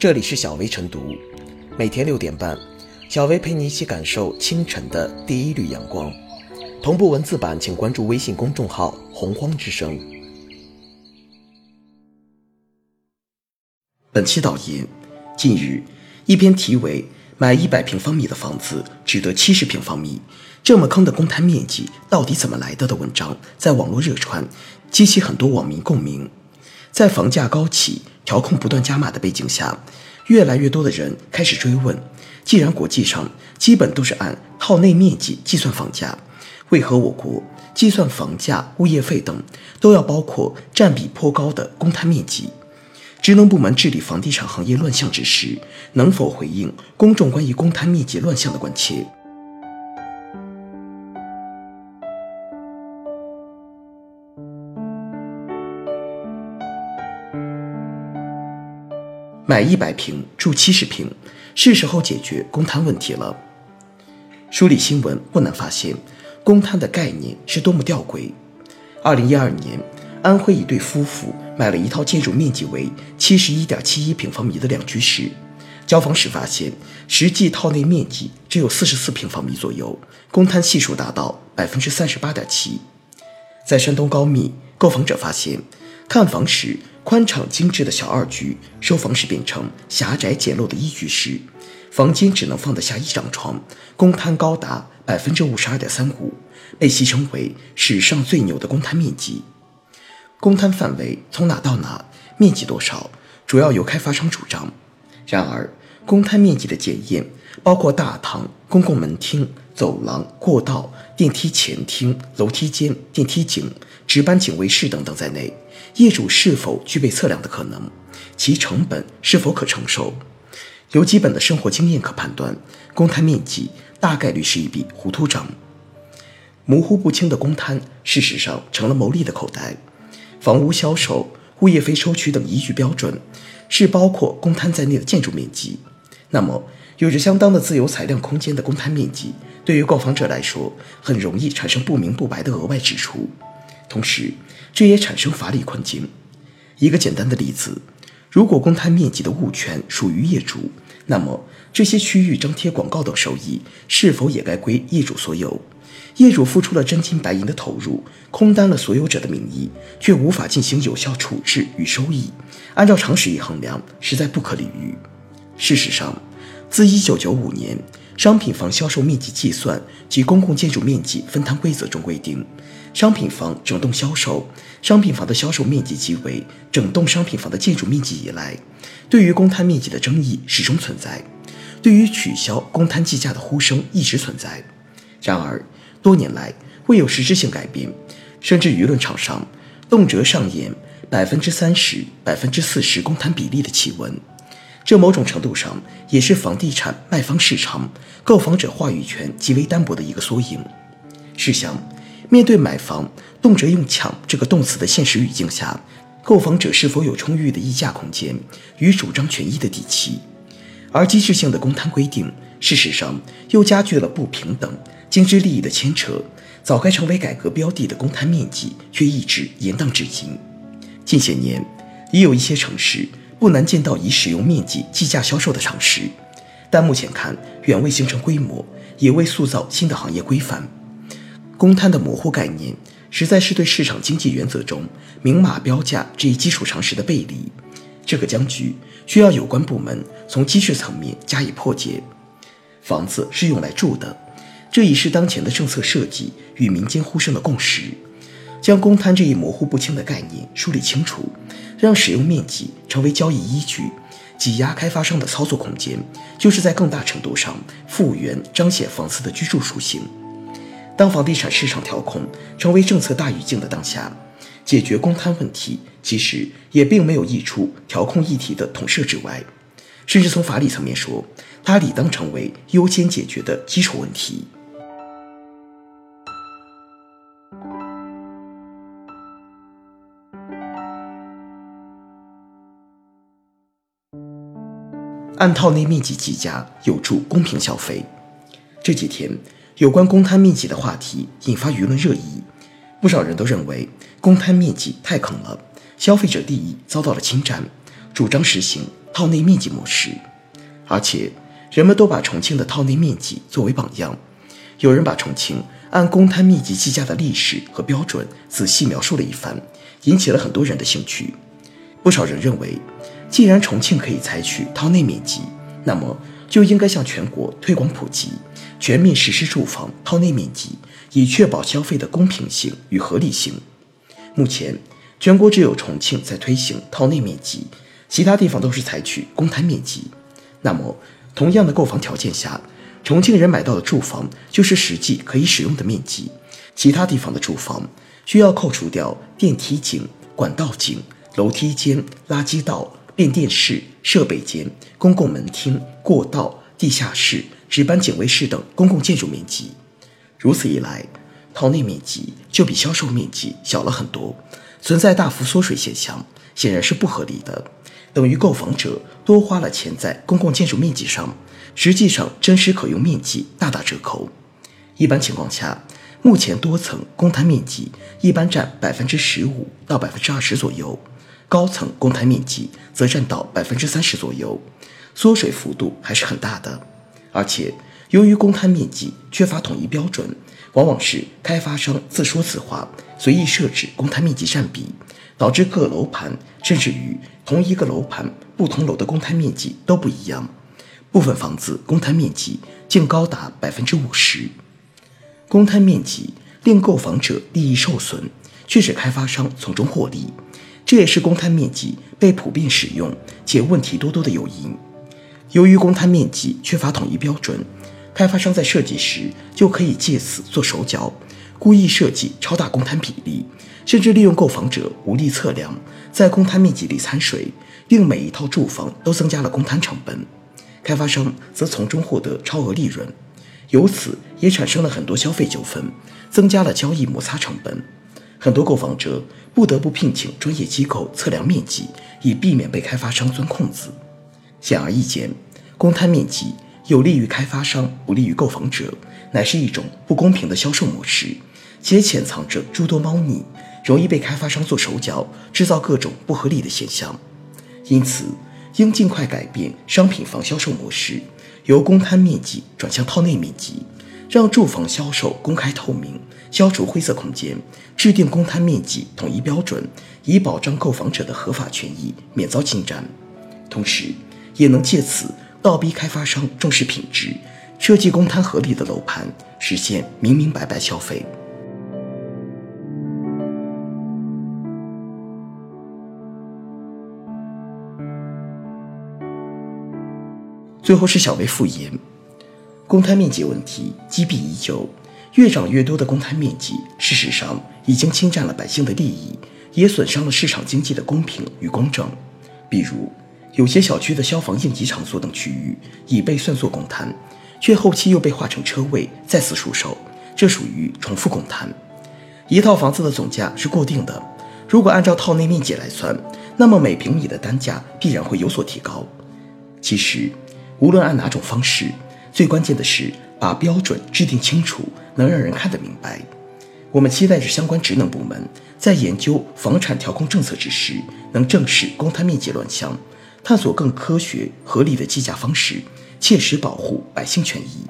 这里是小薇晨读，每天六点半，小薇陪你一起感受清晨的第一缕阳光。同步文字版，请关注微信公众号“洪荒之声”。本期导言：近日，一篇题为“买一百平方米的房子只得七十平方米，这么坑的公摊面积到底怎么来的”的文章在网络热传，激起很多网民共鸣。在房价高企、调控不断加码的背景下，越来越多的人开始追问：既然国际上基本都是按套内面积计算房价，为何我国计算房价、物业费等都要包括占比颇高的公摊面积？职能部门治理房地产行业乱象之时，能否回应公众关于公摊面积乱象的关切？买一百平住七十平，是时候解决公摊问题了。梳理新闻不难发现，公摊的概念是多么吊诡。二零一二年，安徽一对夫妇买了一套建筑面积为七十一点七一平方米的两居室，交房时发现，实际套内面积只有四十四平方米左右，公摊系数达到百分之三十八点七。在山东高密，购房者发现，看房时。宽敞精致的小二居，收房时变成狭窄简陋的一居室，房间只能放得下一张床，公摊高达百分之五十二点三五，被戏称为史上最牛的公摊面积。公摊范围从哪到哪，面积多少，主要由开发商主张。然而，公摊面积的检验包括大堂、公共门厅、走廊、过道、电梯前厅、楼梯间、电梯井、值班警卫室等等在内。业主是否具备测量的可能？其成本是否可承受？由基本的生活经验可判断，公摊面积大概率是一笔糊涂账。模糊不清的公摊，事实上成了牟利的口袋。房屋销售、物业费收取等依据标准，是包括公摊在内的建筑面积。那么，有着相当的自由裁量空间的公摊面积，对于购房者来说，很容易产生不明不白的额外支出。同时，这也产生法理困境。一个简单的例子：如果公摊面积的物权属于业主，那么这些区域张贴广告等收益是否也该归业主所有？业主付出了真金白银的投入，空担了所有者的名义，却无法进行有效处置与收益，按照常识一衡量，实在不可理喻。事实上，自1995年《商品房销售面积计算及公共建筑面积分摊规则》中规定。商品房整栋销售，商品房的销售面积即为整栋商品房的建筑面积以来，对于公摊面积的争议始终存在，对于取消公摊计价的呼声一直存在。然而多年来未有实质性改变，甚至舆论场上动辄上演百分之三十、百分之四十公摊比例的奇闻，这某种程度上也是房地产卖方市场购房者话语权极为单薄的一个缩影。试想。面对买房动辄用“抢”这个动词的现实语境下，购房者是否有充裕的议价空间与主张权益的底气？而机制性的公摊规定，事实上又加剧了不平等、经济利益的牵扯。早该成为改革标的的公摊面积，却一直延宕至今。近些年，已有一些城市不难见到以使用面积计价销售的常识，但目前看远未形成规模，也未塑造新的行业规范。公摊的模糊概念，实在是对市场经济原则中明码标价这一基础常识的背离。这个僵局需要有关部门从机制层面加以破解。房子是用来住的，这已是当前的政策设计与民间呼声的共识。将公摊这一模糊不清的概念梳理清楚，让使用面积成为交易依据，挤压开发商的操作空间，就是在更大程度上复原彰显房子的居住属性。当房地产市场调控成为政策大语境的当下，解决公摊问题其实也并没有溢出调控议题的统摄之外，甚至从法理层面说，它理当成为优先解决的基础问题。按套内面积计价有助公平消费。这几天。有关公摊面积的话题引发舆论热议，不少人都认为公摊面积太坑了，消费者利益遭到了侵占，主张实行套内面积模式，而且人们都把重庆的套内面积作为榜样。有人把重庆按公摊面积计价的历史和标准仔细描述了一番，引起了很多人的兴趣。不少人认为，既然重庆可以采取套内面积，那么就应该向全国推广普及，全面实施住房套内面积，以确保消费的公平性与合理性。目前，全国只有重庆在推行套内面积，其他地方都是采取公摊面积。那么，同样的购房条件下，重庆人买到的住房就是实际可以使用的面积，其他地方的住房需要扣除掉电梯井、管道井、楼梯间、垃圾道、变电室、设备间、公共门厅、过道、地下室、值班警卫室等公共建筑面积。如此一来，套内面积就比销售面积小了很多，存在大幅缩水现象，显然是不合理的，等于购房者多花了钱在公共建筑面积上。实际上，真实可用面积大打折扣。一般情况下，目前多层公摊面积一般占百分之十五到百分之二十左右，高层公摊面积则占到百分之三十左右，缩水幅度还是很大的。而且，由于公摊面积缺乏统一标准，往往是开发商自说自话，随意设置公摊面积占比，导致各楼盘甚至于同一个楼盘不同楼的公摊面积都不一样。部分房子公摊面积竟高达百分之五十，公摊面积令购房者利益受损，却使开发商从中获利，这也是公摊面积被普遍使用且问题多多的诱因。由于公摊面积缺乏统一标准，开发商在设计时就可以借此做手脚，故意设计超大公摊比例，甚至利用购房者无力测量，在公摊面积里掺水，令每一套住房都增加了公摊成本。开发商则从中获得超额利润，由此也产生了很多消费纠纷，增加了交易摩擦成本。很多购房者不得不聘请专业机构测量面积，以避免被开发商钻空子。显而易见，公摊面积有利于开发商，不利于购房者，乃是一种不公平的销售模式，且潜藏着诸多猫腻，容易被开发商做手脚，制造各种不合理的现象。因此，应尽快改变商品房销售模式，由公摊面积转向套内面积，让住房销售公开透明，消除灰色空间，制定公摊面积统一标准，以保障购房者的合法权益免遭侵占。同时，也能借此倒逼开发商重视品质，设计公摊合理的楼盘，实现明明白白消费。最后是小微复言，公摊面积问题积弊已久，越涨越多的公摊面积，事实上已经侵占了百姓的利益，也损伤了市场经济的公平与公正。比如，有些小区的消防应急场所等区域已被算作公摊，却后期又被划成车位再次出售，这属于重复公摊。一套房子的总价是固定的，如果按照套内面积来算，那么每平米的单价必然会有所提高。其实。无论按哪种方式，最关键的是把标准制定清楚，能让人看得明白。我们期待着相关职能部门在研究房产调控政策之时，能正视公摊面积乱象，探索更科学合理的计价方式，切实保护百姓权益。